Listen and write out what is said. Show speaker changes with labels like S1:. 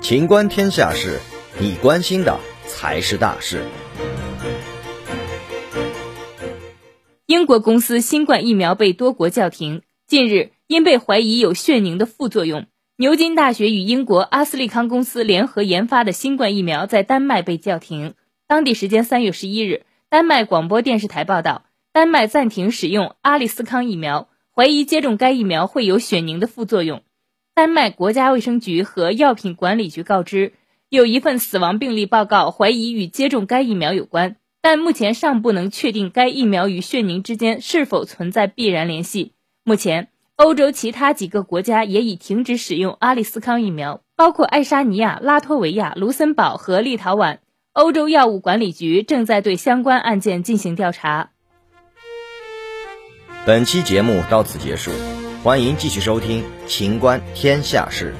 S1: 情观天下事，你关心的才是大事。
S2: 英国公司新冠疫苗被多国叫停。近日，因被怀疑有血凝的副作用，牛津大学与英国阿斯利康公司联合研发的新冠疫苗在丹麦被叫停。当地时间三月十一日，丹麦广播电视台报道，丹麦暂停使用阿利斯康疫苗，怀疑接种该疫苗会有血凝的副作用。丹麦国家卫生局和药品管理局告知，有一份死亡病例报告，怀疑与接种该疫苗有关，但目前尚不能确定该疫苗与血凝之间是否存在必然联系。目前，欧洲其他几个国家也已停止使用阿利斯康疫苗，包括爱沙尼亚、拉脱维亚、卢森堡和立陶宛。欧洲药物管理局正在对相关案件进行调查。
S1: 本期节目到此结束。欢迎继续收听《秦观天下事》。